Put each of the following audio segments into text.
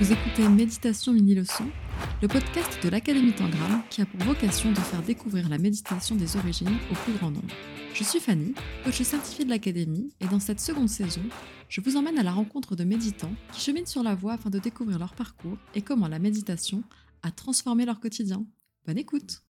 Vous écoutez Méditation Mini Leçon, le podcast de l'Académie Tangram qui a pour vocation de faire découvrir la méditation des origines au plus grand nombre. Je suis Fanny, coach certifiée de l'Académie, et dans cette seconde saison, je vous emmène à la rencontre de méditants qui cheminent sur la voie afin de découvrir leur parcours et comment la méditation a transformé leur quotidien. Bonne écoute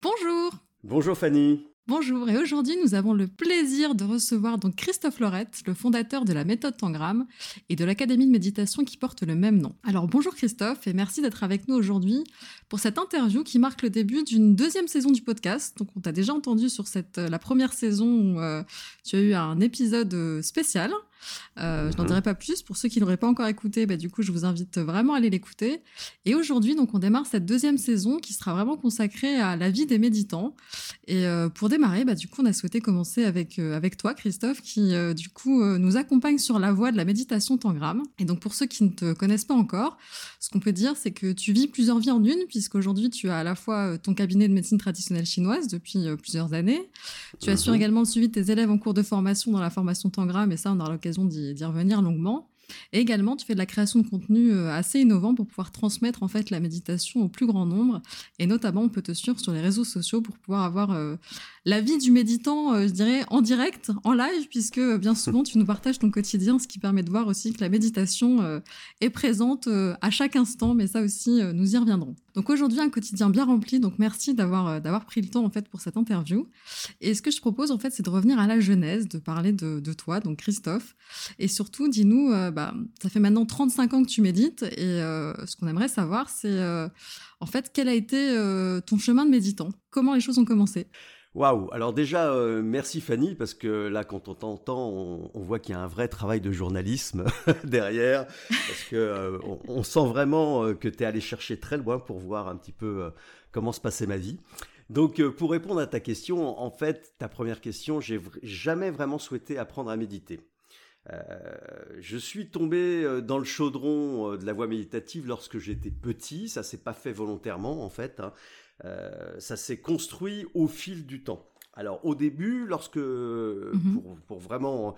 Bonjour Bonjour Fanny Bonjour, et aujourd'hui nous avons le plaisir de recevoir donc Christophe Lorette, le fondateur de la méthode Tangram et de l'académie de méditation qui porte le même nom. Alors bonjour Christophe et merci d'être avec nous aujourd'hui pour cette interview qui marque le début d'une deuxième saison du podcast. Donc on t'a déjà entendu sur cette, la première saison où euh, tu as eu un épisode euh, spécial euh, je n'en mhm. dirai pas plus. Pour ceux qui l'auraient pas encore écouté, bah, du coup, je vous invite vraiment à aller l'écouter. Et aujourd'hui, donc, on démarre cette deuxième saison qui sera vraiment consacrée à la vie des méditants. Et euh, pour démarrer, bah, du coup, on a souhaité commencer avec euh, avec toi, Christophe, qui du coup nous accompagne sur la voie de la méditation Tangram. Et donc, pour ceux qui ne te connaissent pas encore, ce qu'on peut dire, c'est que tu vis plusieurs vies en une, puisqu'aujourd'hui, tu as à la fois ton cabinet de médecine traditionnelle chinoise depuis plusieurs années. Tu assures mhm. également le suivi de tes élèves en cours de formation dans la formation Tangram, et ça, on aura l'occasion d'y revenir longuement. Et également, tu fais de la création de contenu euh, assez innovant pour pouvoir transmettre en fait la méditation au plus grand nombre. Et notamment, on peut te suivre sur les réseaux sociaux pour pouvoir avoir euh, la vie du méditant, euh, je dirais, en direct, en live, puisque bien souvent, tu nous partages ton quotidien, ce qui permet de voir aussi que la méditation est présente à chaque instant. Mais ça aussi, nous y reviendrons. Donc aujourd'hui, un quotidien bien rempli. Donc merci d'avoir d'avoir pris le temps en fait pour cette interview. Et ce que je propose en fait, c'est de revenir à la genèse, de parler de, de toi, donc Christophe, et surtout, dis-nous bah, ça fait maintenant 35 ans que tu médites. Et euh, ce qu'on aimerait savoir, c'est euh, en fait quel a été euh, ton chemin de méditant? Comment les choses ont commencé? Waouh Alors déjà, merci Fanny, parce que là, quand on t'entend, on, voit qu'il y a un vrai travail de journalisme derrière, parce que on, sent vraiment que tu es allé chercher très loin pour voir un petit peu comment se passait ma vie. Donc, pour répondre à ta question, en fait, ta première question, j'ai jamais vraiment souhaité apprendre à méditer. Euh, je suis tombé euh, dans le chaudron euh, de la voie méditative lorsque j'étais petit. Ça s'est pas fait volontairement en fait. Hein. Ça s'est construit au fil du temps. Alors au début, lorsque mhm. pour, vraiment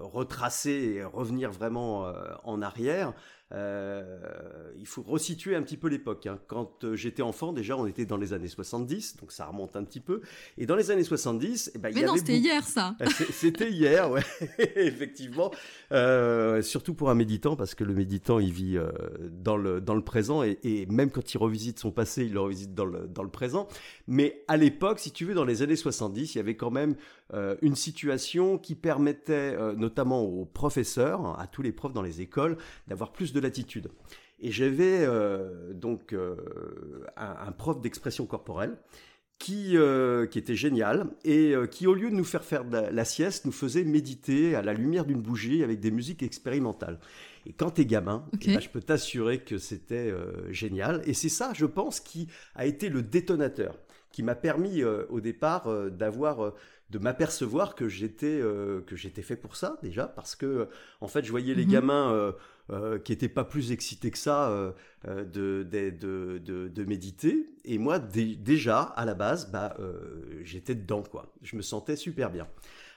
retracer et revenir vraiment en arrière, euh, il faut resituer un petit peu l'époque. Hein. Quand euh, j'étais enfant, déjà, on était dans les années 70, donc ça remonte un petit peu. Et dans les années 70, eh ben, Mais non, c'était hier, ça. C'était hier, ouais, effectivement. Euh, surtout pour un méditant, parce que le méditant, il vit euh, dans, le, dans le présent, et, et, même quand il revisite son passé, il le revisite dans le, dans le présent. Mais à l'époque, si tu veux, dans les années 70, il y avait quand même euh, une situation qui permettait euh, notamment aux professeurs, à tous les profs dans les écoles, d'avoir plus de latitude. Et j'avais euh, donc un, prof d'expression corporelle qui, qui était génial et qui, au lieu de nous faire faire la, sieste, nous faisait méditer à la lumière d'une bougie avec des musiques expérimentales. Et quand t'es gamin, eh ben, je peux t'assurer que c'était génial. Et c'est ça, je pense, qui a été le détonateur, qui m'a permis au départ d'avoir de m'apercevoir que j'étais euh, que j'étais fait pour ça déjà parce que en fait je voyais les mhm. gamins euh, euh, qui étaient pas plus excités que ça de, de, de, méditer et moi déjà à la base bah j'étais dedans quoi je me sentais super bien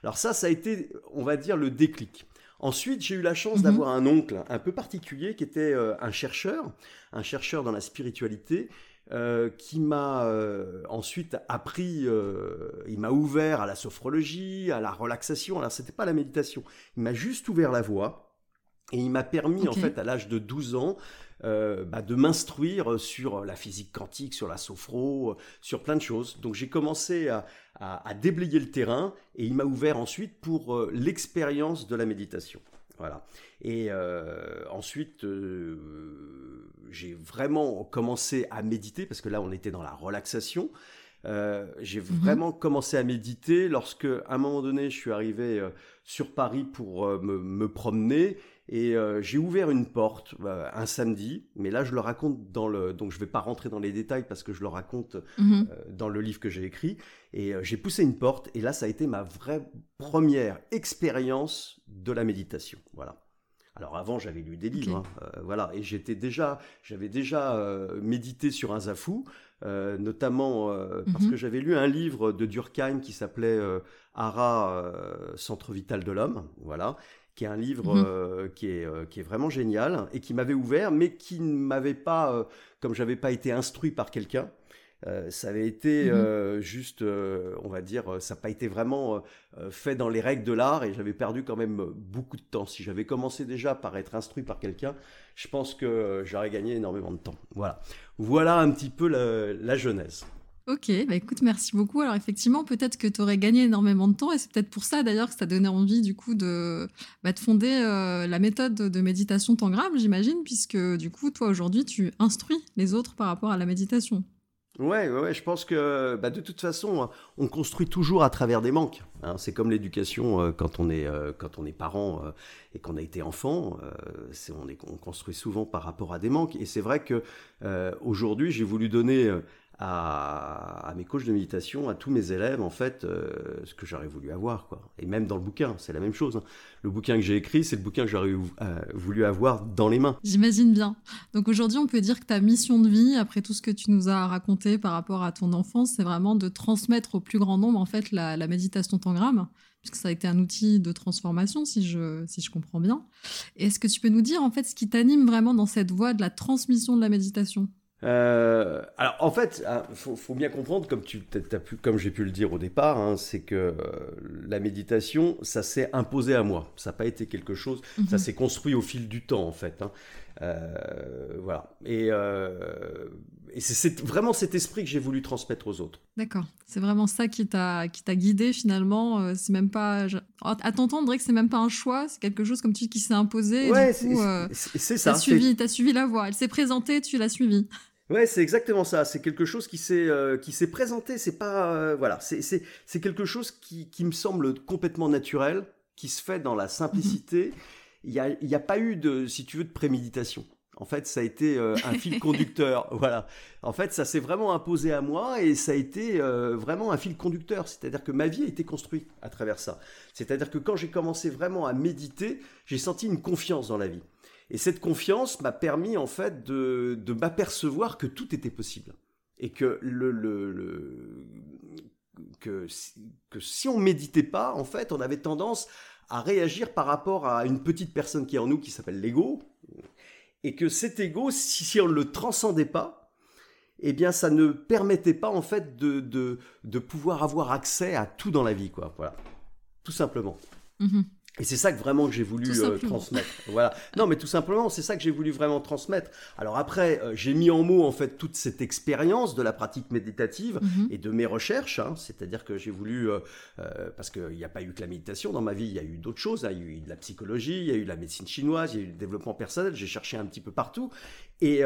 alors ça ça a été on va dire le déclic Ensuite, j'ai eu la chance mhm. d'avoir un oncle un peu particulier qui était un chercheur, un chercheur dans la spiritualité, euh, qui m'a euh, ensuite appris, euh, il m'a ouvert à la sophrologie, à la relaxation. Alors c'était pas la méditation, il m'a juste ouvert la voie et il m'a permis en fait à l'âge de 12 ans bah, de m'instruire sur la physique quantique, sur la sophro, sur plein de choses. Donc j'ai commencé à, à, déblayer le terrain et il m'a ouvert ensuite pour l'expérience de la méditation. Voilà. Et ensuite, j'ai vraiment commencé à méditer, parce que là, on était dans la relaxation. Euh, j'ai mhm. vraiment commencé à méditer lorsque, à un moment donné, je suis arrivé euh, sur Paris pour euh, me, promener et j'ai ouvert une porte un samedi. Mais là, je le raconte dans le, donc je vais pas rentrer dans les détails parce que je le raconte mhm. dans le livre que j'ai écrit. Et j'ai poussé une porte et là, ça a été ma vraie première expérience de la méditation. Voilà. Alors avant, j'avais lu des livres, hein, voilà, et j'étais déjà, j'avais déjà médité sur un zafou, notamment parce mhm. que j'avais lu un livre de Durkheim qui s'appelait Ara, Centre vital de l'homme, voilà, qui est un livre mhm. euh, qui, est, euh, qui est vraiment génial et qui m'avait ouvert, mais qui ne m'avait pas, euh, comme j'avais pas été instruit par quelqu'un, ça avait été mhm. juste, on va dire, ça n'a pas été vraiment fait dans les règles de l'art et j'avais perdu quand même beaucoup de temps. Si j'avais commencé déjà par être instruit par quelqu'un, je pense que j'aurais gagné énormément de temps. Voilà, voilà un petit peu la, la genèse. Ok, bah écoute, merci beaucoup. Alors effectivement, peut-être que tu aurais gagné énormément de temps et c'est peut-être pour ça d'ailleurs que ça donné envie du coup de, bah, de fonder euh, la méthode de méditation Tangram, j'imagine, puisque du coup, toi aujourd'hui, tu instruis les autres par rapport à la méditation. Ouais, ouais, je pense que bah, de toute façon, on construit toujours à travers des manques. Hein. C'est comme l'éducation euh, quand on est euh, quand on est parent et qu'on a été enfant, on, on construit souvent par rapport à des manques. Et c'est vrai que aujourd'hui, j'ai voulu donner à, mes coachs de méditation, à tous mes élèves, en fait, euh, ce que j'aurais voulu avoir. Quoi. Et même dans le bouquin, c'est la même chose. Hein. Le bouquin que j'ai écrit, c'est le bouquin que j'aurais euh, voulu avoir dans les mains. J'imagine bien. Donc aujourd'hui, on peut dire que ta mission de vie, après tout ce que tu nous as raconté par rapport à ton enfance, c'est vraiment de transmettre au plus grand nombre, en fait, la, la méditation tangram puisque ça a été un outil de transformation, si je, si je comprends bien. Est-ce que tu peux nous dire, en fait, ce qui t'anime vraiment dans cette voie de la transmission de la méditation? Euh, alors en fait, il hein, faut, bien comprendre, comme tu as pu, comme j'ai pu le dire au départ, hein, c'est que euh, la méditation, ça s'est imposé à moi. Ça n'a pas été quelque chose, ça mhm. s'est construit au fil du temps en fait. Hein. Euh, voilà. Et, et c'est vraiment cet esprit que j'ai voulu transmettre aux autres. D'accord. C'est vraiment ça qui t'a qui t'a guidé finalement. c'est même pas à t'entendre, Drake, c'est même pas un choix. C'est quelque chose comme tu qui s'est imposé. Ouais, c'est ça. T'as suivi, as suivi la voie. Elle s'est présentée, tu l'as suivie. Ouais, c'est exactement ça. C'est quelque chose qui s'est euh, qui s'est présenté. C'est pas euh, voilà. C'est c'est quelque chose qui qui me semble complètement naturel, qui se fait dans la simplicité. Il y a il y a pas eu de si tu veux de préméditation. En fait, ça a été euh, un fil conducteur. voilà. En fait, ça s'est vraiment imposé à moi et ça a été vraiment un fil conducteur. C'est-à-dire que ma vie a été construite à travers ça. C'est-à-dire que quand j'ai commencé vraiment à méditer, j'ai senti une confiance dans la vie. Et cette confiance m'a permis en fait de, de m'apercevoir que tout était possible et que le, le, que, que si on méditait pas, en fait, on avait tendance à réagir par rapport à une petite personne qui est en nous qui s'appelle l'ego et que cet ego, si, si on ne le transcendait pas, eh bien, ça ne permettait pas en fait de, de, de pouvoir avoir accès à tout dans la vie, quoi. Voilà, tout simplement. Mm-hmm. Et c'est ça que vraiment que j'ai voulu euh, transmettre. Voilà. Non, mais tout simplement, c'est ça que j'ai voulu vraiment transmettre. Alors après, euh, j'ai mis en mots en fait toute cette expérience de la pratique méditative mhm. et de mes recherches. Hein. C'est-à-dire que j'ai voulu, euh, parce qu'il n'y a pas eu que la méditation dans ma vie, il y a eu d'autres choses. Il y a eu de la psychologie, il y a eu la médecine chinoise, il y a eu le développement personnel. J'ai cherché un petit peu partout. Et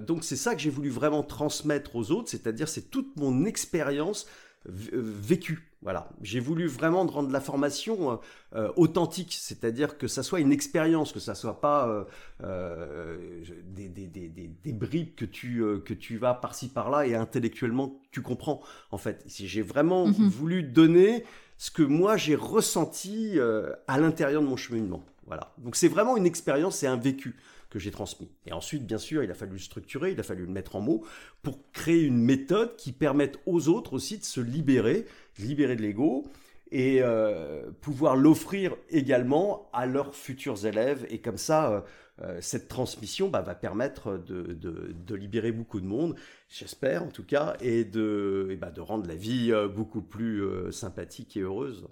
donc c'est ça que j'ai voulu vraiment transmettre aux autres. C'est-à-dire c'est toute mon expérience vécue voilà, j'ai voulu vraiment rendre la formation euh, euh, authentique, c'est-à-dire que ça soit une expérience, que ça soit pas euh, des, des, des, des, bribes que tu que tu vas par-ci par-là et intellectuellement tu comprends. En fait, j'ai vraiment mhm. voulu donner ce que moi j'ai ressenti à l'intérieur de mon cheminement. Voilà, donc c'est vraiment une expérience, c'est un vécu que j'ai transmis. Et ensuite, bien sûr, il a fallu le structurer, il a fallu le mettre en mots pour créer une méthode qui permette aux autres aussi de se libérer, libérer de l'ego et euh, pouvoir l'offrir également à leurs futurs élèves. Et comme ça, euh, euh, cette transmission bah, va permettre de, de, libérer beaucoup de monde, j'espère en tout cas, et de, et bah, de rendre la vie beaucoup plus sympathique et heureuse.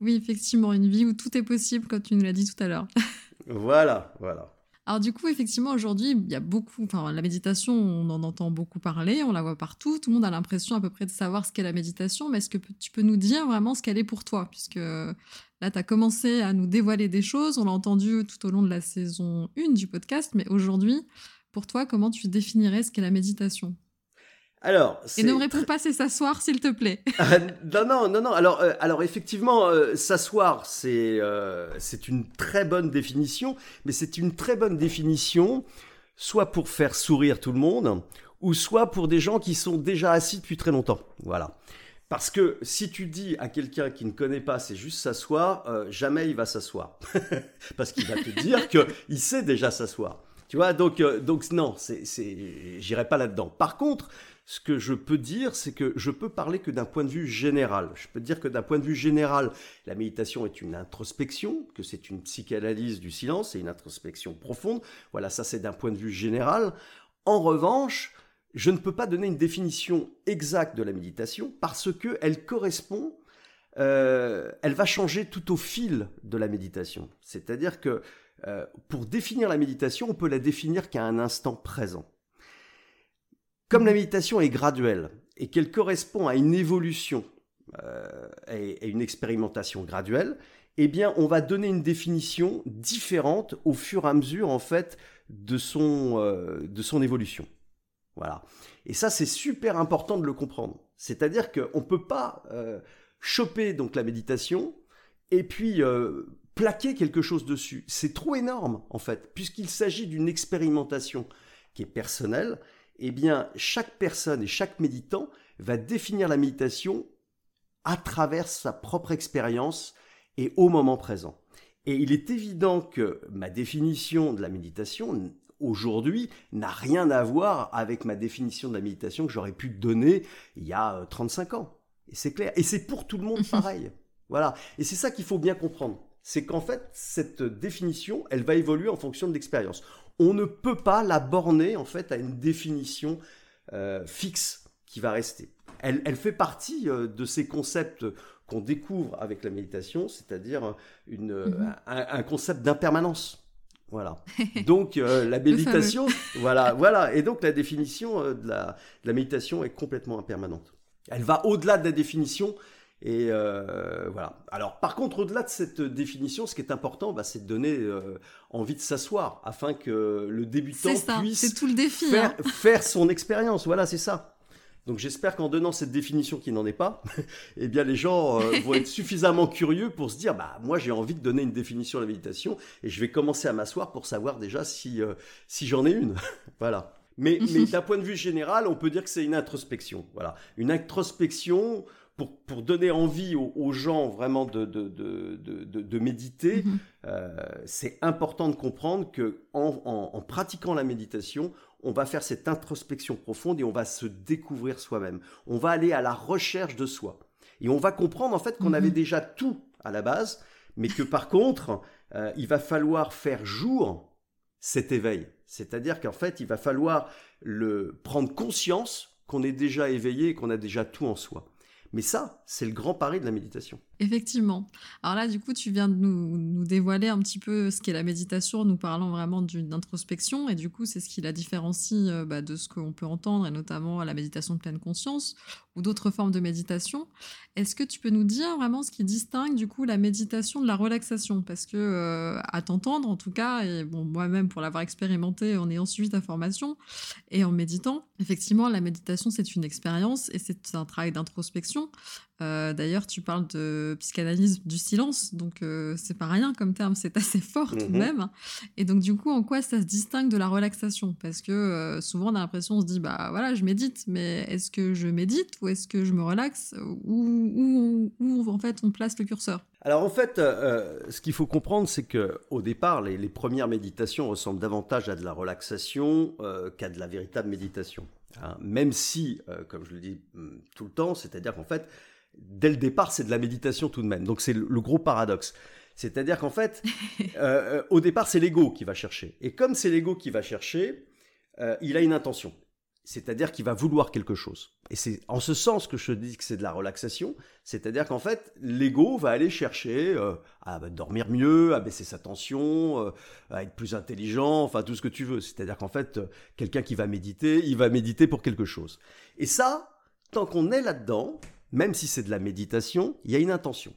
Oui, effectivement, une vie où tout est possible, comme tu nous l'as dit tout à l'heure. voilà, voilà. Alors du coup, effectivement, aujourd'hui, il y a beaucoup, enfin, la méditation, on en entend beaucoup parler, on la voit partout, tout le monde a l'impression à peu près de savoir ce qu'est la méditation, mais est-ce que tu peux nous dire vraiment ce qu'elle est pour toi? Puisque là, tu as commencé à nous dévoiler des choses, on l'a entendu tout au long de la saison 1 du podcast, mais aujourd'hui, pour toi, comment tu définirais ce qu'est la méditation? Alors, et ne me réponds pas, c'est s'asseoir, s'il te plaît. Ah, non, non, non, non. Alors, euh, alors effectivement, euh, s'asseoir, c'est euh, c'est une très bonne définition, mais c'est une très bonne définition, soit pour faire sourire tout le monde, ou soit pour des gens qui sont déjà assis depuis très longtemps. Voilà. Parce que si tu dis à quelqu'un qui ne connaît pas, c'est juste s'asseoir, jamais il va s'asseoir. Parce qu'il va te dire qu'il sait déjà s'asseoir. Tu vois, donc, donc non, c'est, j'irai pas là-dedans. Par contre, ce que je peux dire, c'est que je peux parler que d'un point de vue général. Je peux dire que d'un point de vue général, la méditation est une introspection, que c'est une psychanalyse du silence et une introspection profonde. Voilà, ça c'est d'un point de vue général. En revanche, je ne peux pas donner une définition exacte de la méditation parce que elle correspond, euh, elle va changer tout au fil de la méditation. C'est-à-dire que euh, pour définir la méditation, on peut la définir qu'à un instant présent. Comme la méditation est graduelle et qu'elle correspond à une évolution euh, et, une expérimentation graduelle, eh bien, on va donner une définition différente au fur et à mesure, en fait, de son, son évolution. Voilà. Et ça, c'est super important de le comprendre. C'est-à-dire qu'on ne peut pas euh, choper donc la méditation et puis euh, plaquer quelque chose dessus. C'est trop énorme, en fait, puisqu'il s'agit d'une expérimentation qui est personnelle. Eh bien, chaque personne et chaque méditant va définir la méditation à travers sa propre expérience et au moment présent. Et il est évident que ma définition de la méditation aujourd'hui n'a rien à voir avec ma définition de la méditation que j'aurais pu donner il y a 35 euh, ans. Et c'est clair. Et c'est pour tout le monde pareil. voilà. Et c'est ça qu'il faut bien comprendre. C'est qu'en fait, cette définition, elle va évoluer en fonction de l'expérience. On ne peut pas la borner en fait à une définition euh, fixe qui va rester. Elle, fait partie euh, de ces concepts qu'on découvre avec la méditation, c'est-à-dire mm-hmm. un concept d'impermanence. Voilà. Donc euh, la méditation, voilà, voilà. Et donc la définition euh, de, la, méditation est complètement impermanente. Elle va au-delà de la définition. Et euh, voilà. Alors, par contre, au-delà de cette définition, ce qui est important, bah, c'est de donner envie de s'asseoir afin que le débutant puisse tout le défi, faire, hein. faire son expérience. Voilà, c'est ça. Donc j'espère qu'en donnant cette définition qui n'en est pas, eh bien les gens euh, vont être suffisamment curieux pour se dire bah moi j'ai envie de donner une définition à la méditation et je vais commencer à m'asseoir pour savoir déjà si euh, si j'en ai une. voilà. Mais, mais d'un point de vue général, on peut dire que c'est une introspection. Voilà, une introspection pour, pour donner envie aux, gens vraiment de, de, de, de méditer, mm-hmm. euh, c'est important de comprendre que en, en, en, pratiquant la méditation, on va faire cette introspection profonde et on va se découvrir soi-même. On va aller à la recherche de soi. Et on va comprendre en fait qu'on avait mhm. déjà tout à la base, mais que par contre, euh, il va falloir faire jour cet éveil. C'est-à-dire qu'en fait, il va falloir le prendre conscience qu'on est déjà éveillé et qu'on a déjà tout en soi. Mais ça, c'est le grand pari de la méditation. Effectivement. Alors là, du coup, tu viens de nous, dévoiler un petit peu ce qu'est la méditation, nous parlant vraiment d'une introspection, et du coup, c'est ce qui la différencie euh, bah, de ce qu'on peut entendre, et notamment la méditation de pleine conscience, ou d'autres formes de méditation. Est-ce que tu peux nous dire vraiment ce qui distingue, du coup, la méditation de la relaxation? Parce que, euh, à t'entendre, en tout cas, et bon, moi-même, pour l'avoir expérimenté en ayant suivi ta formation, et en méditant, effectivement, la méditation, c'est une expérience, et c'est un travail d'introspection, euh, d'ailleurs, tu parles de psychanalyse du silence, donc euh, c'est pas rien comme terme, c'est assez fort tout de mhm. même. Et donc, du coup, en quoi ça se distingue de la relaxation? Parce que euh, souvent, on a l'impression, on se dit, bah voilà, je médite, mais est-ce que je médite ou est-ce que je me relaxe? Ou, où, en fait on place le curseur? Alors en fait, ce qu'il faut comprendre, c'est que au départ, les, premières méditations ressemblent davantage à de la relaxation qu'à de la véritable méditation. Hein. même si, comme je le dis hum, tout le temps, c'est-à-dire qu'en fait, dès le départ, c'est de la méditation tout de même. Donc c'est le, gros paradoxe. C'est-à-dire qu'en fait, euh, euh, au départ, c'est l'ego qui va chercher. Et comme c'est l'ego qui va chercher, euh, il a une intention. C'est-à-dire qu'il va vouloir quelque chose. Et c'est en ce sens que je dis que c'est de la relaxation. C'est-à-dire qu'en fait, l'ego va aller chercher à dormir mieux, à baisser sa tension, à être plus intelligent, enfin tout ce que tu veux. C'est-à-dire qu'en fait, quelqu'un qui va méditer, il va méditer pour quelque chose. Et ça, tant qu'on est là-dedans, même si c'est de la méditation, il y a une intention.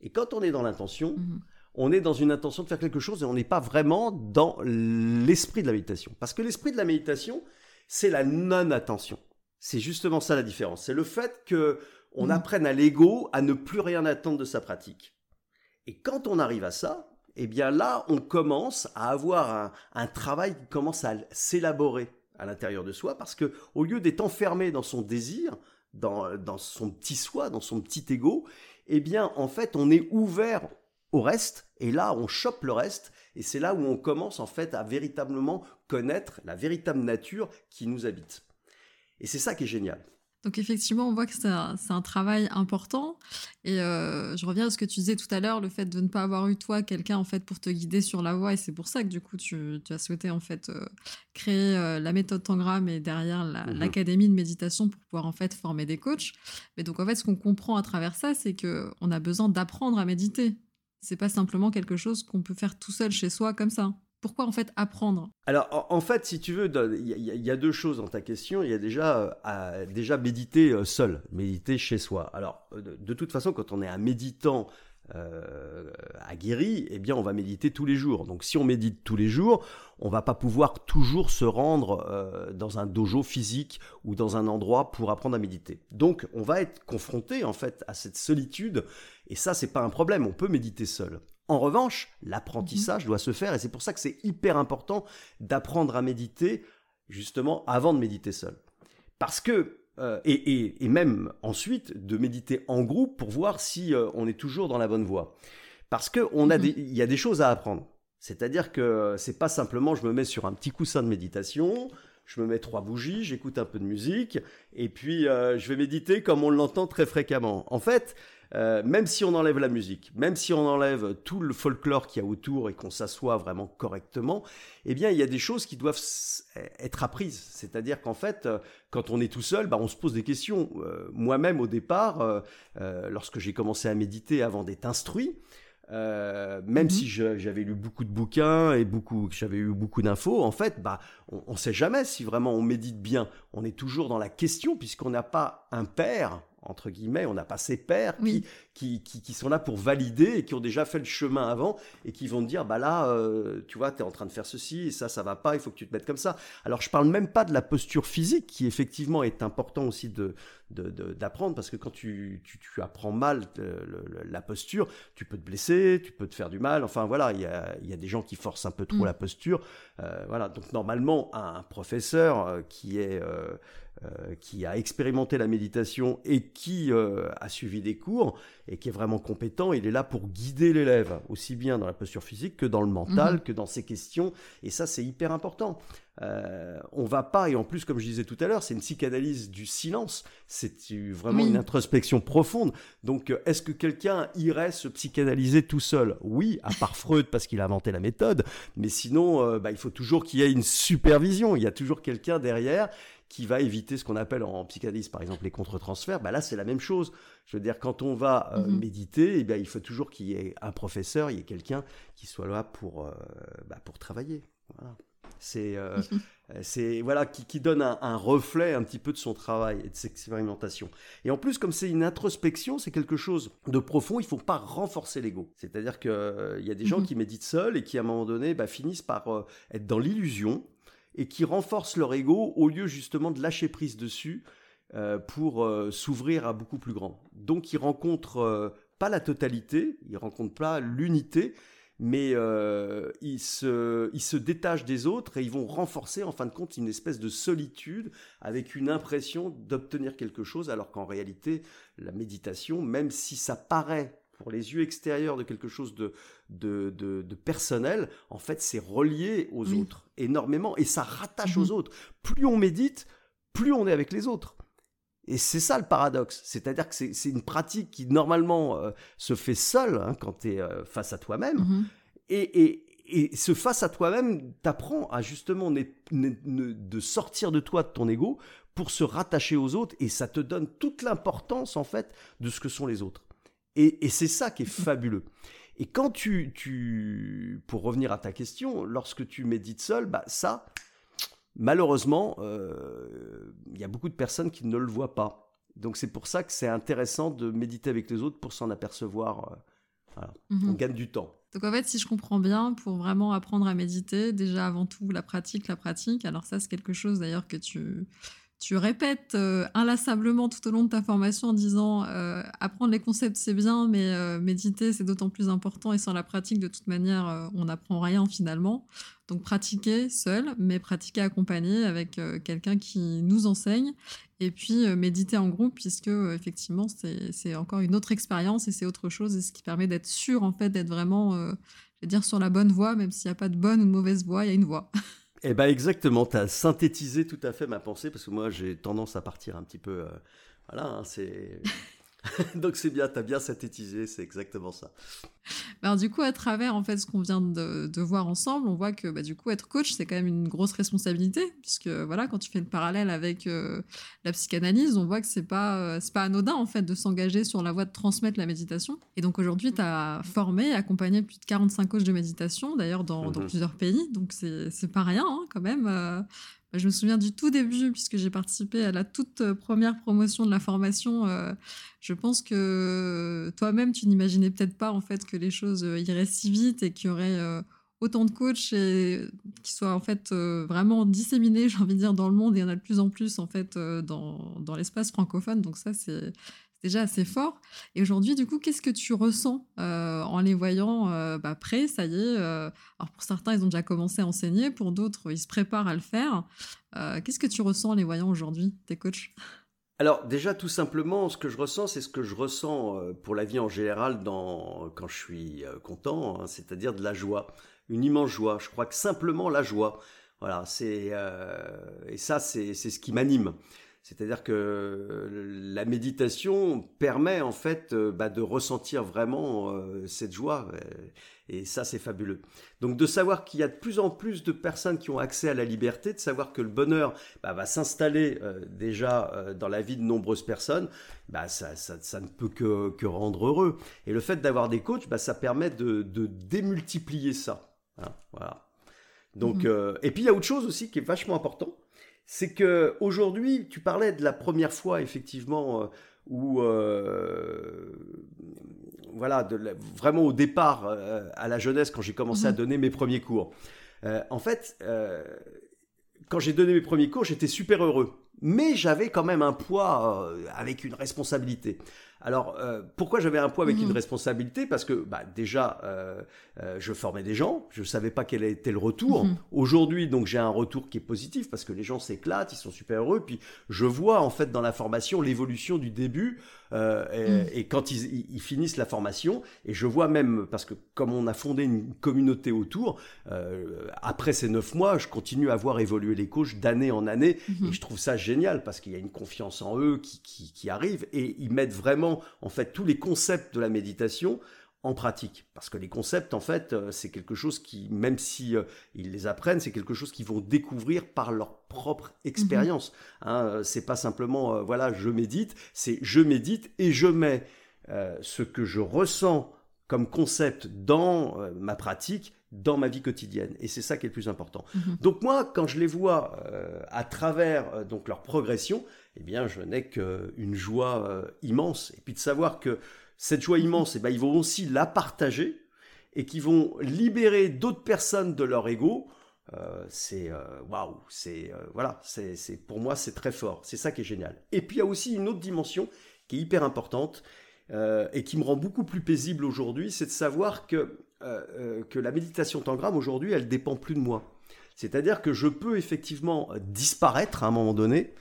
Et quand on est dans l'intention, mhm. on est dans une intention de faire quelque chose et on n'est pas vraiment dans l'esprit de la méditation. Parce que l'esprit de la méditation, c'est la non-attention. C'est justement ça la différence. C'est le fait que on mhm. apprenne à l'ego à ne plus rien attendre de sa pratique. Et quand on arrive à ça, eh bien là, on commence à avoir un, un travail qui commence à s'élaborer à l'intérieur de soi, parce que au lieu d'être enfermé dans son désir, dans, son petit soi, dans son petit ego, eh bien, en fait, on est ouvert au reste, et là, on chope le reste, et c'est là où on commence, en fait, à véritablement connaître la véritable nature qui nous habite. Et c'est ça qui est génial. Donc effectivement, on voit que c'est un, travail important. Et euh, je reviens à ce que tu disais tout à l'heure, le fait de ne pas avoir eu toi quelqu'un en fait pour te guider sur la voie. Et c'est pour ça que du coup, tu, as souhaité en fait euh, créer euh, la méthode Tangram et derrière mhm. l'académie de méditation pour pouvoir en fait former des coachs. Mais donc en fait, ce qu'on comprend à travers ça, c'est que on a besoin d'apprendre à méditer. C'est pas simplement quelque chose qu'on peut faire tout seul chez soi comme ça. Pourquoi en fait apprendre? Alors en, fait, si tu veux, il y, a deux choses dans ta question. Il y a déjà euh, déjà méditer euh, seul, méditer chez soi. Alors euh, de, toute façon, quand on est un méditant aguerri, eh bien on va méditer tous les jours. Donc si on médite tous les jours, on va pas pouvoir toujours se rendre dans un dojo physique ou dans un endroit pour apprendre à méditer. Donc on va être confronté en fait à cette solitude et ça c'est pas un problème. On peut méditer seul. En revanche, l'apprentissage doit se faire et c'est pour ça que c'est hyper important d'apprendre à méditer justement avant de méditer seul. Parce que, euh, et, même ensuite, de méditer en groupe pour voir si euh, on est toujours dans la bonne voie. Parce qu'il mhm. y a des choses à apprendre. C'est-à-dire que c'est pas simplement je me mets sur un petit coussin de méditation, je me mets trois bougies, j'écoute un peu de musique, et puis euh, je vais méditer comme on l'entend très fréquemment. En fait, euh, même si on enlève la musique, même si on enlève tout le folklore qu'il y a autour et qu'on s'assoit vraiment correctement, eh bien, il y a des choses qui doivent être apprises. C'est-à-dire qu'en fait, euh, quand on est tout seul, bah, on se pose des questions. Euh, moi-même, au départ, lorsque j'ai commencé à méditer avant d'être instruit, même mhm. si j'avais lu beaucoup de bouquins et beaucoup, j'avais eu beaucoup d'infos, en fait, bah, on ne sait jamais si vraiment on médite bien. On est toujours dans la question puisqu'on n'a pas un père entre guillemets, on n'a pas ses pères qui, qui, sont là pour valider et qui ont déjà fait le chemin avant et qui vont te dire, bah là, euh, tu vois, tu es en train de faire ceci et ça, ça va pas, il faut que tu te mettes comme ça. Alors, je parle même pas de la posture physique qui, effectivement, est important aussi de, d'apprendre parce que quand tu, tu, apprends mal euh, la posture, tu peux te blesser, tu peux te faire du mal. Enfin, voilà, il y a, y a, des gens qui forcent un peu trop mm. la posture. Euh, voilà, donc normalement, un professeur qui est euh, qui a expérimenté la méditation et qui euh, a suivi des cours et qui est vraiment compétent, il est là pour guider l'élève, aussi bien dans la posture physique que dans le mental, mhm. que dans ses questions. Et ça, c'est hyper important. Euh, on va pas, et en plus, comme je disais tout à l'heure, c'est une psychanalyse du silence. C'est vraiment une introspection profonde. Donc, est-ce que quelqu'un irait se psychanalyser tout seul? Oui, à part Freud, parce qu'il a inventé la méthode. Mais sinon, bah, il faut toujours qu'il y ait une supervision. Il y a toujours quelqu'un derrière qui va éviter ce qu'on appelle en psychanalyse, par exemple, les contre-transferts, bah là, c'est la même chose. Je veux dire, quand on va euh, mhm. méditer, eh bien, il faut toujours qu'il y ait un professeur, il y ait quelqu'un qui soit là pour, euh, bah, pour travailler. Voilà. C'est, euh, voilà, qui, qui donne un, reflet un petit peu de son travail et de ses expérimentations. Et en plus, comme c'est une introspection, c'est quelque chose de profond, il ne faut pas renforcer l'ego. C'est-à-dire qu'il il y a des gens mhm. qui méditent seuls et qui, à un moment donné, bah, finissent par être dans l'illusion et qui renforcent leur ego au lieu justement de lâcher prise dessus euh, pour euh, s'ouvrir à beaucoup plus grand. Donc ils rencontrent euh, pas la totalité, ils rencontrent pas l'unité, mais ils, se, ils se détachent des autres et ils vont renforcer en fin de compte une espèce de solitude avec une impression d'obtenir quelque chose alors qu'en réalité la méditation, même si ça paraît pour les yeux extérieurs de quelque chose de, de, personnel, en fait, c'est relié aux autres énormément et ça rattache aux mhm. autres. Plus on médite, plus on est avec les autres. Et c'est ça le paradoxe. C'est-à-dire que c'est une pratique qui normalement euh, se fait seule hein, quand tu es euh, face à toi-même. Mhm. Et, et, ce face à toi-même t'apprend à justement de sortir de toi, de ton ego, pour se rattacher aux autres. Et ça te donne toute l'importance en fait de ce que sont les autres. Et, c'est ça qui est fabuleux. Et quand tu, tu, pour revenir à ta question, lorsque tu médites seul, bah ça, malheureusement, euh, il y a beaucoup de personnes qui ne le voient pas. Donc c'est pour ça que c'est intéressant de méditer avec les autres pour s'en apercevoir. Euh, mhm. On gagne du temps. Donc en fait, si je comprends bien, pour vraiment apprendre à méditer, déjà avant tout la pratique, la pratique. Alors ça, c'est quelque chose d'ailleurs que tu tu répètes euh, inlassablement tout au long de ta formation en disant euh, apprendre les concepts c'est bien, mais euh, méditer c'est d'autant plus important et sans la pratique de toute manière on n'apprend rien finalement. Donc pratiquer seul, mais pratiquer accompagné avec quelqu'un qui nous enseigne et puis méditer en groupe puisque effectivement c'est encore une autre expérience et c'est autre chose et ce qui permet d'être sûr en fait d'être vraiment, je dire sur la bonne voie même s'il n'y a pas de bonne ou de mauvaise voie, il y a une voie. Eh ben exactement, tu as synthétisé tout à fait ma pensée parce que moi j'ai tendance à partir un petit peu. Euh, voilà, hein, c'est Donc c'est bien, tu as bien synthétisé, c'est exactement ça. Alors du coup, à travers en fait ce qu'on vient de, voir ensemble, on voit que bah, du coup être coach c'est quand même une grosse responsabilité puisque voilà quand tu fais le parallèle avec euh, la psychanalyse, on voit que c'est pas euh, c'est pas anodin en fait de s'engager sur la voie de transmettre la méditation. Et donc aujourd'hui, tu as formé et accompagné plus de 45 coachs de méditation d'ailleurs dans, dans, mhm. plusieurs pays, donc c'est pas rien hein, quand même. Euh, je me souviens du tout début, puisque j'ai participé à la toute euh, première promotion de la formation. Euh, je pense que toi-même, tu n'imaginais peut-être pas en fait que les choses euh, iraient si vite et qu'il y aurait autant de coachs et qui soient en fait vraiment disséminés, j'ai envie de dire, dans le monde. Et il y en a de plus en plus en fait dans, dans l'espace francophone. Donc ça, c'est déjà assez fort. Et aujourd'hui, du coup, qu'est-ce que tu ressens euh, en les voyant euh, bah, prêts Ça y est. Euh, alors pour certains, ils ont déjà commencé à enseigner, pour d'autres, ils se préparent à le faire. qu'est-ce que tu ressens en les voyant aujourd'hui, tes coachs? Alors déjà tout simplement, ce que je ressens, c'est ce que je ressens pour la vie en général dans, quand je suis content, hein, c'est-à-dire de la joie, une immense joie. Je crois que simplement la joie, voilà, c'est et ça c'est ce qui m'anime. C'est-à-dire que la méditation permet en fait euh, bah, de ressentir vraiment euh, cette joie. Euh, et ça, c'est fabuleux. Donc de savoir qu'il y a de plus en plus de personnes qui ont accès à la liberté, de savoir que le bonheur bah, va s'installer déjà dans la vie de nombreuses personnes, bah, ça, ne peut que, rendre heureux. Et le fait d'avoir des coachs, ça permet de, démultiplier ça. Hein, voilà. Donc, mmh. et puis il y a autre chose aussi qui est vachement important, c'est que aujourd'hui, tu parlais de la première fois effectivement euh, où euh, voilà, vraiment au départ euh, à la jeunesse quand j'ai commencé à mhm. donner mes premiers cours. en fait, quand j'ai donné mes premiers cours, j'étais super heureux, mais j'avais quand même un poids avec une responsabilité. Alors, euh, pourquoi j'avais un poids avec une mhm. responsabilité? Parce que bah, déjà, euh, euh, je formais des gens, je ne savais pas quel était le retour. Mhm. Aujourd'hui, donc j'ai un retour qui est positif parce que les gens s'éclatent, ils sont super heureux. Puis je vois en fait dans la formation l'évolution du début mm. et, quand ils, finissent la formation. Et je vois même, parce que comme on a fondé une communauté autour, après ces neuf mois, je continue à voir évoluer les coachs d'année en année. Et je trouve ça génial parce qu'il y a une confiance en eux qui, qui, qui arrive et ils mettent vraiment en fait tous les concepts de la méditation en pratique. Parce que les concepts, en fait, euh, c'est quelque chose qui, même si euh, ils les apprennent, c'est quelque chose qu'ils vont découvrir par leur propre expérience. Ce mhm. Hein, euh, c'est pas simplement, voilà, je médite, c'est je médite et je mets ce que je ressens comme concept dans ma pratique, dans ma vie quotidienne. Et c'est ça qui est le plus important. Mhm. Donc moi, quand je les vois à travers donc leur progression, eh bien, je n'ai qu'une joie euh, immense. Et puis de savoir que cette joie immense, eh ben, ils vont aussi la partager et qu'ils vont libérer d'autres personnes de leur ego. Euh, c'est euh, waouh, c'est voilà, c'est pour moi c'est très fort, c'est ça qui est génial. Et puis il y a aussi une autre dimension qui est hyper importante et qui me rend beaucoup plus paisible aujourd'hui, c'est de savoir que que la méditation tangram aujourd'hui, elle dépend plus de moi. C'est-à-dire que je peux effectivement disparaître à un moment donné,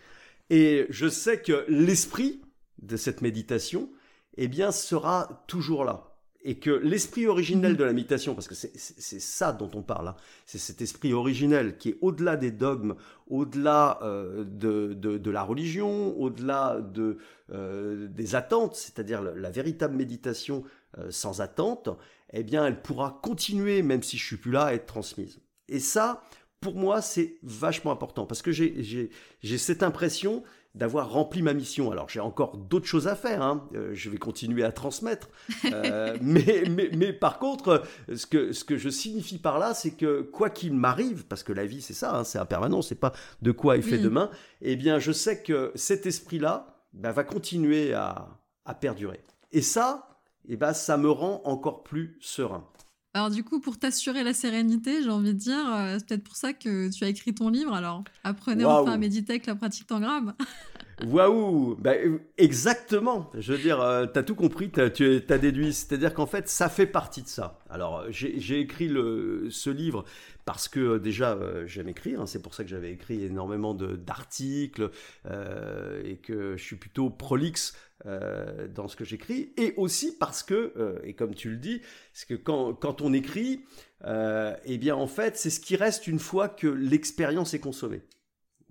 et je sais que l'esprit de cette méditation, eh bien, sera toujours là. Et que l'esprit originel mhm. de la méditation, parce que c'est ça dont on parle, hein, c'est cet esprit originel qui est au-delà des dogmes, au-delà euh, de, la religion, au-delà de, euh, des attentes, c'est-à-dire la, véritable méditation euh, sans attente, eh bien, elle pourra continuer, même si je suis plus là, à être transmise. Et ça, pour moi, c'est vachement important parce que j'ai cette impression d'avoir rempli ma mission. Alors j'ai encore d'autres choses à faire, hein. euh, je vais continuer à transmettre, euh, mais, mais, par contre, ce que, ce que je signifie par là, c'est que quoi qu'il m'arrive, parce que la vie c'est ça, hein, c'est impermanent, c'est pas de quoi il fait demain, eh bien je sais que cet esprit-là bah, va continuer à, à, perdurer. Et ça, eh ben, ça me rend encore plus serein. Alors du coup, pour t'assurer la sérénité, j'ai envie de dire, euh, c'est peut-être pour ça que tu as écrit ton livre. Alors, apprenez enfin à méditer avec la pratique tangram. Waouh bah, Exactement. Je veux dire, euh, tu as tout compris, tu as, déduit. C'est-à-dire qu'en fait, ça fait partie de ça. Alors, j'ai écrit le, ce livre parce que euh, déjà, j'aime écrire. Hein. c'est pour ça que j'avais écrit énormément d'articles et que je suis plutôt prolixe euh, dans ce que j'écris, et aussi parce que, euh, et comme tu le dis, c'est que quand, quand, on écrit, euh, eh bien en fait, c'est ce qui reste une fois que l'expérience est consommée.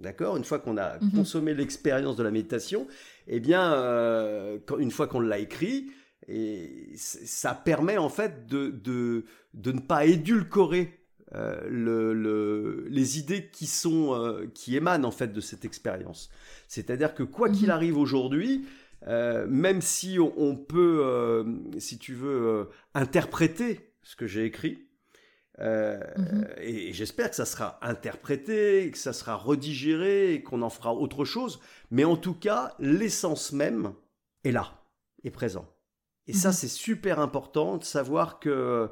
D'accord? Une fois qu'on a mhm. consommé l'expérience de la méditation, eh bien, une fois qu'on l'a écrit, et ça permet en fait de, de, de ne pas édulcorer le, le, les idées qui sont qui émanent en fait de cette expérience. C'est-à-dire que quoi qu'il mhm. arrive aujourd'hui, euh, même si on, peut, euh, si tu veux, euh, interpréter ce que j'ai écrit, mhm. et, j'espère que ça sera interprété, que ça sera redigéré, et qu'on en fera autre chose, mais en tout cas, l'essence même est là, est présent. Et ça, mhm. c'est super important de savoir que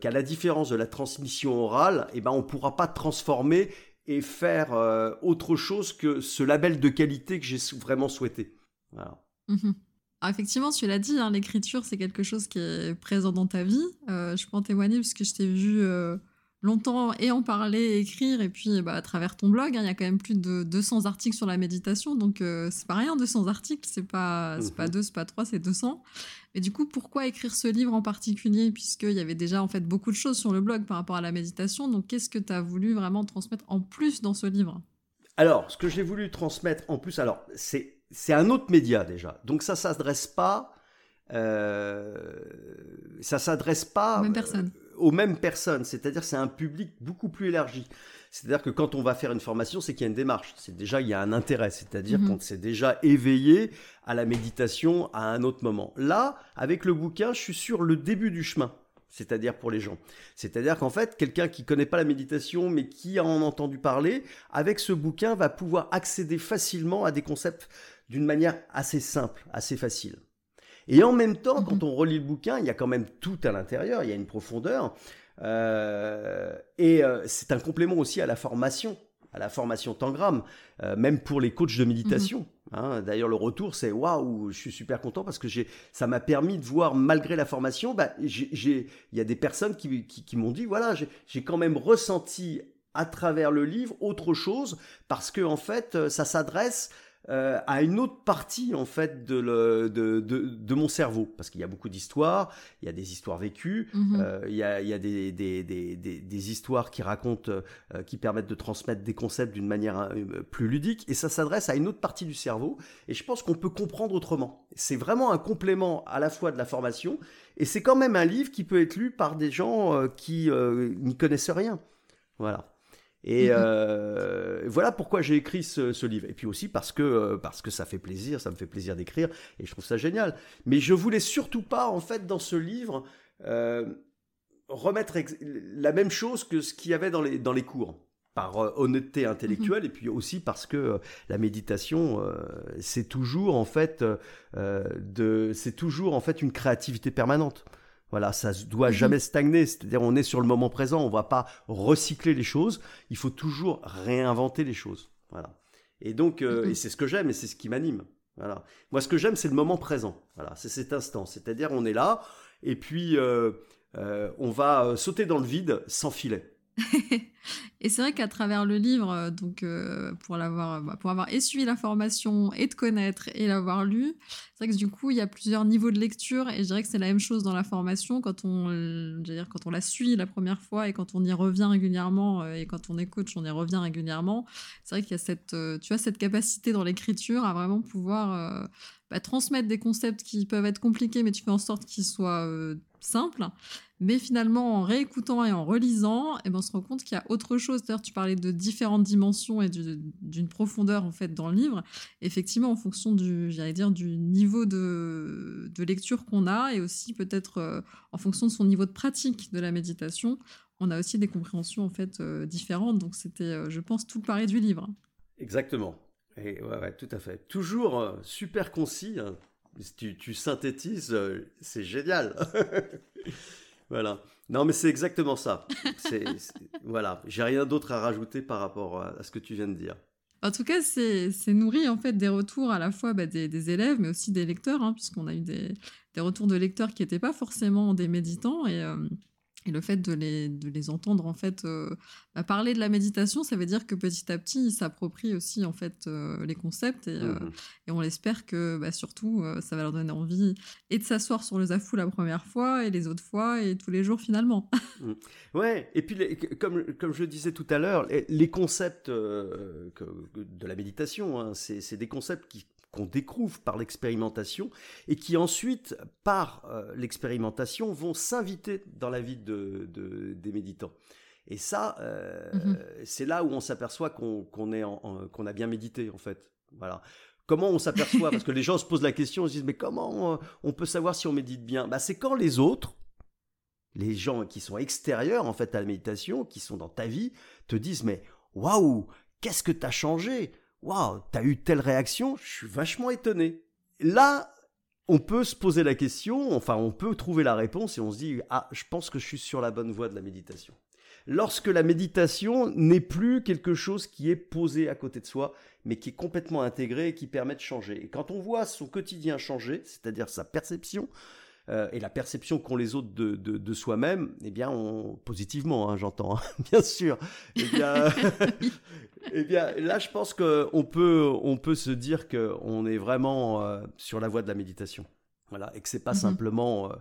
qu'à la différence de la transmission orale, eh ben, on ne pourra pas transformer et faire autre chose que ce label de qualité que j'ai vraiment souhaité. Mhm. effectivement, tu l'as dit, hein, l'écriture, c'est quelque chose qui est présent dans ta vie. Euh, je peux en témoigner parce que je t'ai vu euh, longtemps et en parler, écrire, et puis bah, à travers ton blog, hein, il y a quand même plus de 200 articles sur la méditation, donc euh, c'est pas rien, 200 articles, c'est pas, pas mhm. deux, c'est pas trois, c'est 200. Et du coup, pourquoi écrire ce livre en particulier, puisqu'il y avait déjà en fait beaucoup de choses sur le blog par rapport à la méditation, donc qu'est-ce que tu as voulu vraiment transmettre en plus dans ce livre? Alors, ce que j'ai voulu transmettre en plus, alors c'est c'est un autre média déjà. Donc ça s'adresse pas, euh, ça s'adresse pas aux mêmes personnes. C'est-à-dire c'est un public beaucoup plus élargi. C'est-à-dire que quand on va faire une formation, c'est qu'il y a une démarche. C'est déjà il y a un intérêt. C'est-à-dire mhm. qu'on s'est déjà éveillé à la méditation à un autre moment. Là, avec le bouquin, je suis sur le début du chemin c'est-à-dire pour les gens. C'est-à-dire qu'en fait, quelqu'un qui connaît pas la méditation, mais qui en a entendu parler, avec ce bouquin, va pouvoir accéder facilement à des concepts d'une manière assez simple, assez facile. Et en même temps, quand mhm. on relit le bouquin, il y a quand même tout à l'intérieur, il y a une profondeur. Euh, et euh, c'est un complément aussi à la formation, à la formation Tangram, euh, même pour les coachs de méditation. Mhm. Hein. D'ailleurs, le retour, c'est waouh, je suis super content parce que ça m'a permis de voir, malgré la formation, bah, il y a des personnes qui, qui m'ont dit voilà, j'ai quand même ressenti à travers le livre autre chose parce que en fait, ça s'adresse euh, à une autre partie en fait de, le, de, de, de mon cerveau parce qu'il y a beaucoup d'histoires, il y a des histoires vécues, mhm. euh, il, y a, il y a des, des, des, des, histoires qui racontent, euh, qui permettent de transmettre des concepts d'une manière plus ludique et ça s'adresse à une autre partie du cerveau et je pense qu'on peut comprendre autrement. C'est vraiment un complément à la fois de la formation et c'est quand même un livre qui peut être lu par des gens qui n'y connaissent rien. Voilà. Et mm-hmm. euh, voilà pourquoi j'ai écrit ce, livre. Et puis aussi parce que, euh, parce que ça fait plaisir, ça me fait plaisir d'écrire, et je trouve ça génial. Mais je voulais surtout pas, en fait, dans ce livre, euh, remettre la même chose que ce qu'il y avait dans les, dans les cours. Par honnêteté intellectuelle, mm-hmm. et puis aussi parce que la méditation, c'est toujours en fait, de, c'est toujours en fait une créativité permanente. Voilà, ça doit mhm. jamais stagner, c'est-à-dire on est sur le moment présent, on ne va pas recycler les choses, il faut toujours réinventer les choses. Voilà. Et donc, euh, mhm. et c'est ce que j'aime et c'est ce qui m'anime. Voilà. Moi, ce que j'aime, c'est le moment présent. Voilà, c'est cet instant. C'est-à-dire, on est là et puis euh, euh, on va sauter dans le vide sans filet. et c'est vrai qu'à travers le livre, euh, donc euh, pour l'avoir, bah, pour avoir essuyé l'information et de connaître et l'avoir lu, c'est vrai que du coup il y a plusieurs niveaux de lecture et je dirais que c'est la même chose dans la formation quand on, dire quand on la suit la première fois et quand on y revient régulièrement euh, et quand on est coach on y revient régulièrement. C'est vrai qu'il y a cette, tu as cette capacité dans l'écriture à vraiment pouvoir bah, transmettre des concepts qui peuvent être compliqués mais tu fais en sorte qu'ils soient simples mais finalement, en réécoutant et en relisant, eh ben, on se rend compte qu'il y a autre chose. D'ailleurs, tu parlais de différentes dimensions et d'une profondeur en fait dans le livre. Effectivement, en fonction du, dire, du niveau de, lecture qu'on a et aussi peut-être euh, en fonction de son niveau de pratique de la méditation, on a aussi des compréhensions en fait euh, différentes. Donc c'était, euh, je pense, tout le pari du livre. Exactement. Et ouais, tout à fait. Toujours super concis. Hein. Tu, tu, synthétises, c'est génial. voilà. Non, mais c'est exactement ça. C'est, voilà. J'ai rien d'autre à rajouter par rapport à ce que tu viens de dire. En tout cas, c'est nourri en fait des retours à la fois bah, des, élèves, mais aussi des lecteurs, hein, puisqu'on a eu des, retours de lecteurs qui n'étaient pas forcément des méditants. Et, euh, et le fait de les, de les entendre en fait euh, bah, parler de la méditation, ça veut dire que petit à petit, ils s'approprient aussi en fait euh, les concepts et, euh, mmh et on espère que bah, surtout ça va leur donner envie et de s'asseoir sur le zafou la première fois et les autres fois et tous les jours finalement. Mmh. Ouais, et puis comme, comme je le disais tout à l'heure, les, concepts de la méditation, hein, c'est des concepts qui qu'on découvre par l'expérimentation et qui ensuite, par euh, l'expérimentation, vont s'inviter dans la vie de, des méditants. Et ça, euh, mhm. c'est là où on s'aperçoit qu'on qu'on a bien médité, en fait. Voilà. Comment on s'aperçoit? Parce que les gens se posent la question, ils se disent, mais comment euh, on peut savoir si on médite bien? Bah, C'est quand les autres, les gens qui sont extérieurs, en fait, à la méditation, qui sont dans ta vie, te disent, mais waouh, qu'est-ce que tu as changé? Waouh, t'as eu telle réaction, je suis vachement étonné. Là, on peut se poser la question, enfin, on peut trouver la réponse et on se dit Ah, je pense que je suis sur la bonne voie de la méditation. Lorsque la méditation n'est plus quelque chose qui est posé à côté de soi, mais qui est complètement intégré et qui permet de changer. Et quand on voit son quotidien changer, c'est-à-dire sa perception, euh, et la perception qu'ont les autres de, soi-même, eh bien, on, positivement, hein, j'entends, hein, bien sûr. Eh bien, eh bien, là, je pense qu'on peut, on peut se dire qu'on est vraiment euh, sur la voie de la méditation. Voilà, et que c'est pas mm-hmm. simplement euh,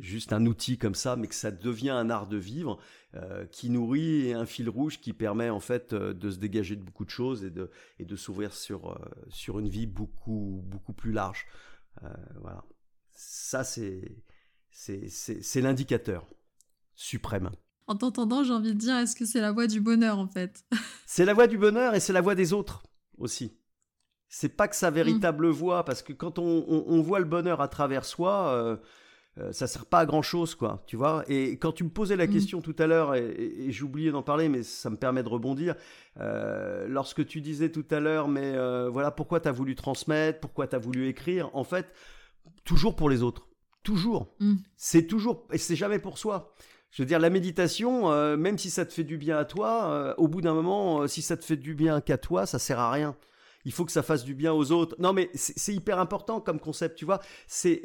juste un outil comme ça, mais que ça devient un art de vivre qui nourrit un fil rouge qui permet en fait de se dégager de beaucoup de choses et de, et de s'ouvrir sur, sur une vie beaucoup, beaucoup plus large. voilà ça, c'est l'indicateur suprême. En t'entendant, j'ai envie de dire, est-ce que c'est la voie du bonheur en fait? C'est la voie du bonheur et c'est la voie des autres aussi. C'est pas que sa véritable voie, parce que quand on, voit le bonheur à travers soi, euh, euh, ça sert pas à grand chose, quoi, tu vois? Et quand tu me posais la mm. question tout à l'heure, et, j'ai oublié d'en parler, mais ça me permet de rebondir, euh, lorsque tu disais tout à l'heure, mais voilà, pourquoi tu as voulu transmettre, pourquoi tu as voulu écrire, en fait, toujours pour les autres. Toujours. Mm. C'est toujours, et c'est jamais pour soi. Je veux dire, la méditation, euh, même si ça te fait du bien à toi, euh, au bout d'un moment, euh, si ça te fait du bien qu'à toi, ça sert à rien. Il faut que ça fasse du bien aux autres. Non, mais c'est hyper important comme concept, tu vois. C'est,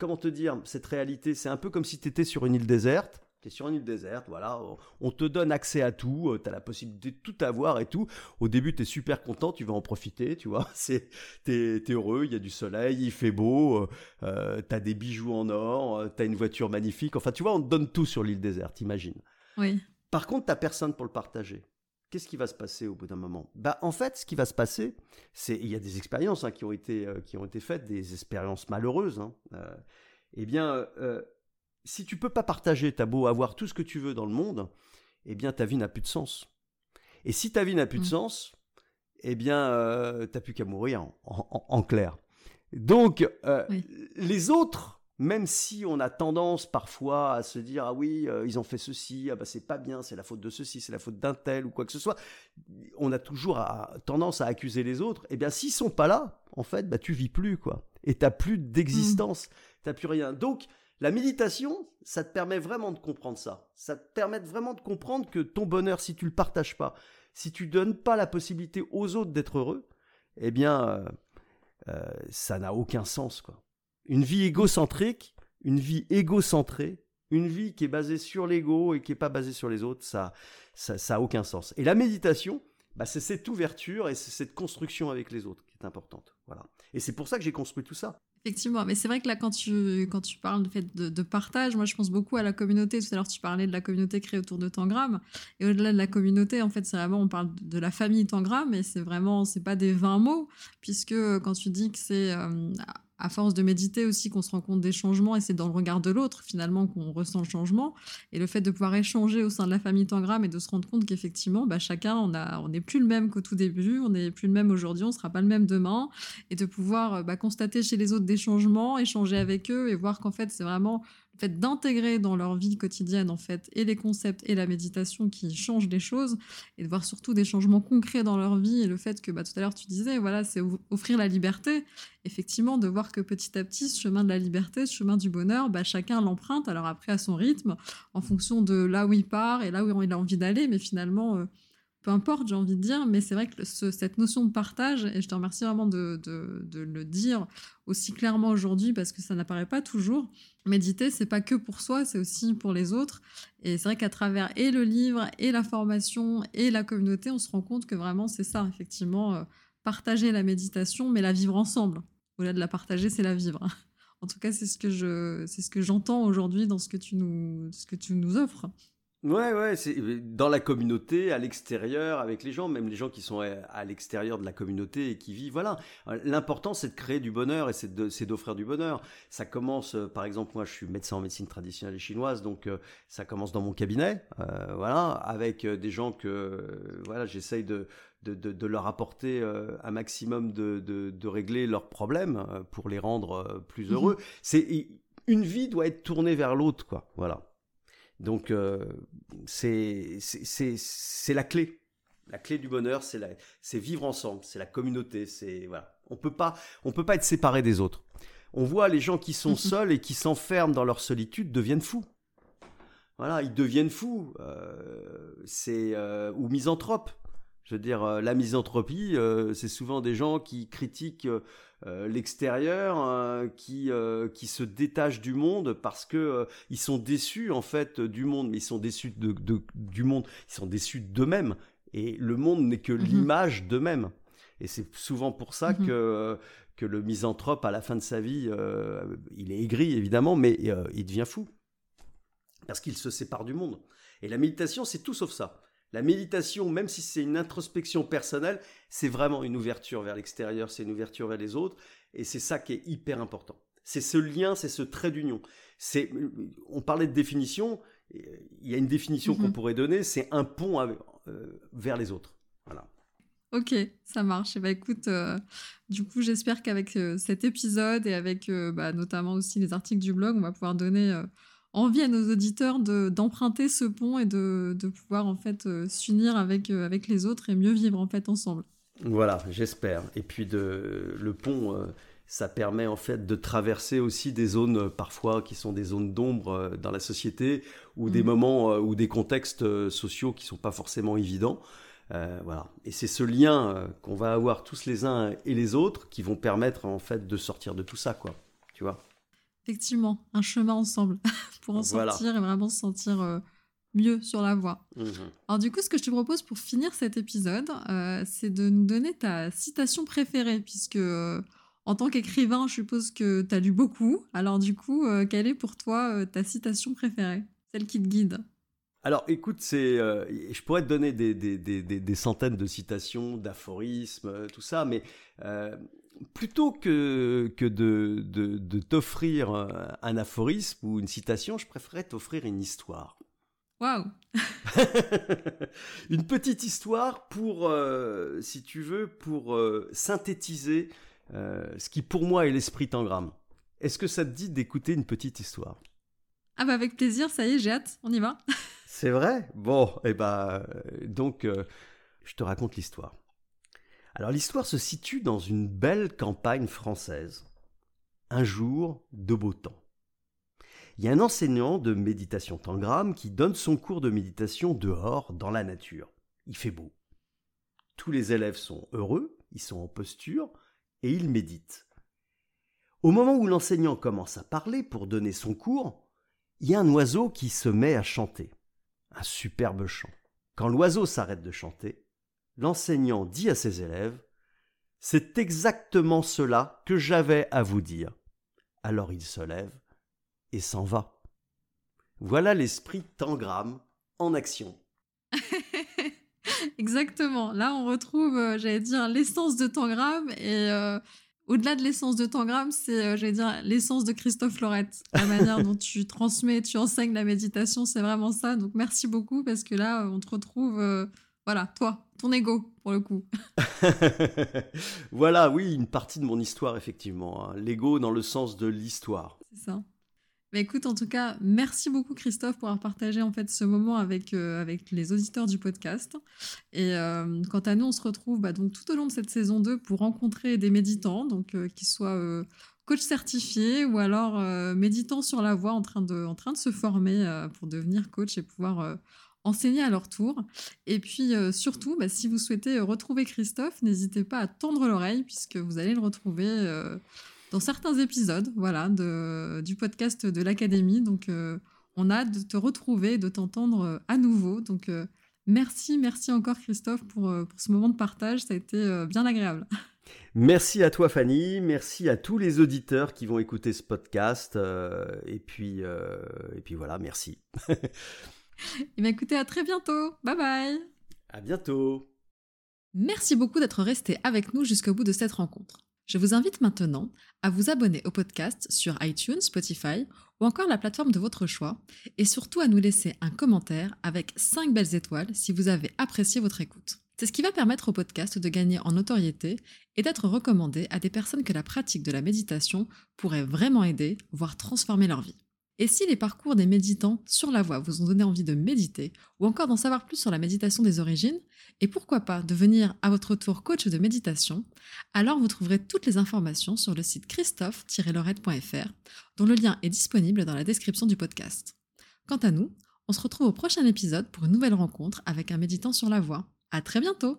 comment te dire, cette réalité, c'est un peu comme si tu étais sur une île déserte sur une île déserte, voilà, on te donne accès à tout, euh, tu as la possibilité de tout avoir et tout. Au début, tu es super content, tu vas en profiter, tu vois, c'est, t'es, es heureux, il y a du soleil, il fait beau, euh, euh, tu as des bijoux en or, tu as une voiture magnifique, enfin, tu vois, on te donne tout sur l'île déserte, imagine. Oui. Par contre, t'as personne pour le partager. Qu'est-ce qui va se passer au bout d'un moment? Bah, en fait, ce qui va se passer, c'est il y a des expériences hein, qui ont été qui ont été faites, des expériences malheureuses. Hein, eh bien, si tu peux pas partager, t'as beau avoir tout ce que tu veux dans le monde, eh bien ta vie n'a plus de sens. Et si ta vie n'a plus de mm. sens, eh bien euh, t'as plus qu'à mourir en, clair. Donc euh, les autres, même si on a tendance parfois à se dire ah oui euh, ils ont fait ceci, ah bah c'est pas bien, c'est la faute de ceci, c'est la faute d'un tel ou quoi que ce soit, on a toujours tendance à accuser les autres. Eh bien s'ils sont pas là, en fait, bah tu vis plus quoi, et t'as plus d'existence, tu mm. t'as plus rien. Donc la méditation, ça te permet vraiment de comprendre ça. Ça te permet vraiment de comprendre que ton bonheur, si tu le partages pas, si tu donnes pas la possibilité aux autres d'être heureux, eh bien, euh, euh, ça n'a aucun sens, quoi. Une vie égocentrique, une vie égocentrée, une vie qui est basée sur l'ego et qui est pas basée sur les autres, ça, ça, ça a aucun sens. Et la méditation, bah, c'est cette ouverture et c'est cette construction avec les autres qui est importante. Voilà. Et c'est pour ça que j'ai construit tout ça. Effectivement, mais c'est vrai que là, quand tu, quand tu parles de, fait de, partage, moi je pense beaucoup à la communauté. Tout à l'heure, tu parlais de la communauté créée autour de Tangram. Et au-delà de la communauté, en fait, c'est vraiment, on parle de la famille Tangram, et c'est vraiment, c'est pas des 20 mots, puisque quand tu dis que c'est euh, à force de méditer aussi qu'on se rend compte des changements et c'est dans le regard de l'autre finalement qu'on ressent le changement. Et le fait de pouvoir échanger au sein de la famille Tangram et de se rendre compte qu'effectivement bah, chacun on a on n'est plus le même qu'au tout début on n'est plus le même aujourd'hui on sera pas le même demain. Et de pouvoir bah, constater chez les autres des changements échanger avec eux et voir qu'en fait c'est vraiment le fait d'intégrer dans leur vie quotidienne en fait et les concepts et la méditation qui changent les choses et de voir surtout des changements concrets dans leur vie et le fait que bah, tout à l'heure tu disais voilà c'est offrir la liberté. Effectivement de voir que petit à petit ce chemin de la liberté ce chemin du bonheur bah, chacun l'emprunte alors après à son rythme en fonction de là où il part et là où il a envie d'aller mais finalement euh, peu importe, j'ai envie de dire, mais c'est vrai que cette notion de partage, et je te remercie vraiment de, le dire aussi clairement aujourd'hui parce que ça n'apparaît pas toujours. Méditer, c'est pas que pour soi, c'est aussi pour les autres. Et c'est vrai qu'à travers et le livre, et la formation, et la communauté, on se rend compte que vraiment c'est ça, effectivement, euh, partager la méditation, mais la vivre ensemble. Au-delà de la partager, c'est la vivre. En tout cas, c'est ce que je, j'entends aujourd'hui dans ce que tu nous, ce que tu nous offres. Ouais, ouais, c'est euh, dans la communauté, à l'extérieur, avec les gens, même les gens qui sont à l'extérieur de la communauté et qui vivent. Voilà, l'important c'est de créer du bonheur et c'est d'offrir du bonheur. Ça commence, euh, par exemple, moi je suis médecin en médecine traditionnelle et chinoise, donc euh, ça commence dans mon cabinet, voilà, avec des gens que, voilà, j'essaye de, de, de, leur apporter un maximum de, de, régler leurs problèmes pour les rendre plus mmh heureux. C'est une vie doit être tournée vers l'autre, quoi. Voilà. Donc, euh, c'est la clé. La clé du bonheur, c'est vivre ensemble, c'est la communauté. C'est voilà. On peut pas, on peut pas être séparé des autres. On voit les gens qui sont seuls et qui s'enferment dans leur solitude deviennent fous. Voilà, ils deviennent fous. Euh, c'est euh, ou misanthropes. Je veux dire, euh, la misanthropie, euh, c'est souvent des gens qui critiquent euh, l'extérieur, qui, qui se détachent du monde parce que ils sont déçus en fait du monde, mais ils sont déçus de, du monde, ils sont déçus d'eux-mêmes. Et le monde n'est que mhm. l'image d'eux-mêmes. Et c'est souvent pour ça mhm. que que le misanthrope, à la fin de sa vie, il est aigri évidemment, mais il devient fou parce qu'il se sépare du monde. Et la méditation, c'est tout sauf ça. La méditation, même si c'est une introspection personnelle, c'est vraiment une ouverture vers l'extérieur, c'est une ouverture vers les autres, et c'est ça qui est hyper important. C'est ce lien, c'est ce trait d'union. C'est, on parlait de définition, il y a une définition qu'on mhm. pourrait donner, c'est un pont euh, vers les autres. Voilà. Ok, ça marche. Et eh bah ben, écoute, euh, du coup, j'espère qu'avec euh, cet épisode et avec bah, notamment aussi les articles du blog, on va pouvoir donner envie à nos auditeurs d'emprunter ce pont et de, de pouvoir en fait euh, s'unir avec, euh, avec les autres et mieux vivre en fait ensemble. Voilà, j'espère. Et puis de, le pont, euh, ça permet en fait de traverser aussi des zones parfois qui sont des zones d'ombre dans la société ou des mhm. moments ou des contextes sociaux qui sont pas forcément évidents. voilà. Et c'est ce lien qu'on va avoir tous les uns et les autres qui vont permettre en fait de sortir de tout ça, quoi. Tu vois? Effectivement, un chemin ensemble pour en sortir et vraiment se sentir euh, mieux sur la voie. Mmh Alors du coup, ce que je te propose pour finir cet épisode, euh, c'est de nous donner ta citation préférée, puisque euh, en tant qu'écrivain, je suppose que tu as lu beaucoup. Alors du coup, quelle est pour toi ta citation préférée, celle qui te guide? Alors, écoute, c'est, je pourrais te donner des, des, des, des centaines de citations, d'aphorismes, tout ça, mais plutôt que, que de, de, t'offrir un aphorisme ou une citation, je préférerais t'offrir une histoire. Waouh Une petite histoire pour, euh, si tu veux, pour euh, synthétiser euh, ce qui pour moi est l'esprit tangram. Est-ce que ça te dit d'écouter une petite histoire? Ah bah avec plaisir, ça y est, j'ai hâte, on y va. C'est vrai? Bon, et eh bah donc je te raconte l'histoire. Alors l'histoire se situe dans une belle campagne française. Un jour de beau temps. Il y a un enseignant de méditation tangram qui donne son cours de méditation dehors, dans la nature. Il fait beau. Tous les élèves sont heureux, ils sont en posture, et ils méditent. Au moment où l'enseignant commence à parler pour donner son cours, il y a un oiseau qui se met à chanter. Un superbe chant. Quand l'oiseau s'arrête de chanter, l'enseignant dit à ses élèves C'est exactement cela que j'avais à vous dire. Alors il se lève et s'en va. Voilà l'esprit Tangram en action. Exactement. Là, on retrouve, euh, j'allais dire, l'essence de Tangram et euh, au-delà de l'essence de Tangram, c'est, euh, j'allais dire, l'essence de Christophe Lorette. La manière dont tu transmets, tu enseignes la méditation, c'est vraiment ça. Donc, merci beaucoup parce que là, on te retrouve, voilà, toi, ton ego, pour le coup. voilà, oui, une partie de mon histoire, effectivement. Hein. L'ego dans le sens de l'histoire. C'est ça. Bah, écoute, en tout cas, merci beaucoup Christophe pour avoir partagé en fait ce moment avec, euh, avec les auditeurs du podcast. Et euh, quant à nous, on se retrouve bah, donc tout au long de cette saison 2 pour rencontrer des méditants, donc euh, qui soient coach certifiés ou alors méditants sur la voie en train de, en train de se former pour devenir coach et pouvoir enseigner à leur tour. Et puis surtout, bah, si vous souhaitez retrouver Christophe, n'hésitez pas à tendre l'oreille puisque vous allez le retrouver dans certains épisodes voilà, de, du podcast de l'Académie. Donc, euh, on a hâte de te retrouver, de t'entendre euh, à nouveau. Donc, euh, merci, merci encore Christophe pour, pour, ce moment de partage. Ça a été bien agréable. Merci à toi Fanny, merci à tous les auditeurs qui vont écouter ce podcast. et, puis, et puis voilà, merci. et eh bien écoutez, à très bientôt. Bye bye. À bientôt. Merci beaucoup d'être resté avec nous jusqu'au bout de cette rencontre. Je vous invite maintenant à vous abonner au podcast sur iTunes, Spotify ou encore la plateforme de votre choix et surtout à nous laisser un commentaire avec 5 belles étoiles si vous avez apprécié votre écoute. C'est ce qui va permettre au podcast de gagner en notoriété et d'être recommandé à des personnes que la pratique de la méditation pourrait vraiment aider, voire transformer leur vie. Et si les parcours des méditants sur la voie vous ont donné envie de méditer ou encore d'en savoir plus sur la méditation des origines, et pourquoi pas devenir à votre tour coach de méditation, alors vous trouverez toutes les informations sur le site christophe-lorette.fr dont le lien est disponible dans la description du podcast. Quant à nous, on se retrouve au prochain épisode pour une nouvelle rencontre avec un méditant sur la voie. À très bientôt!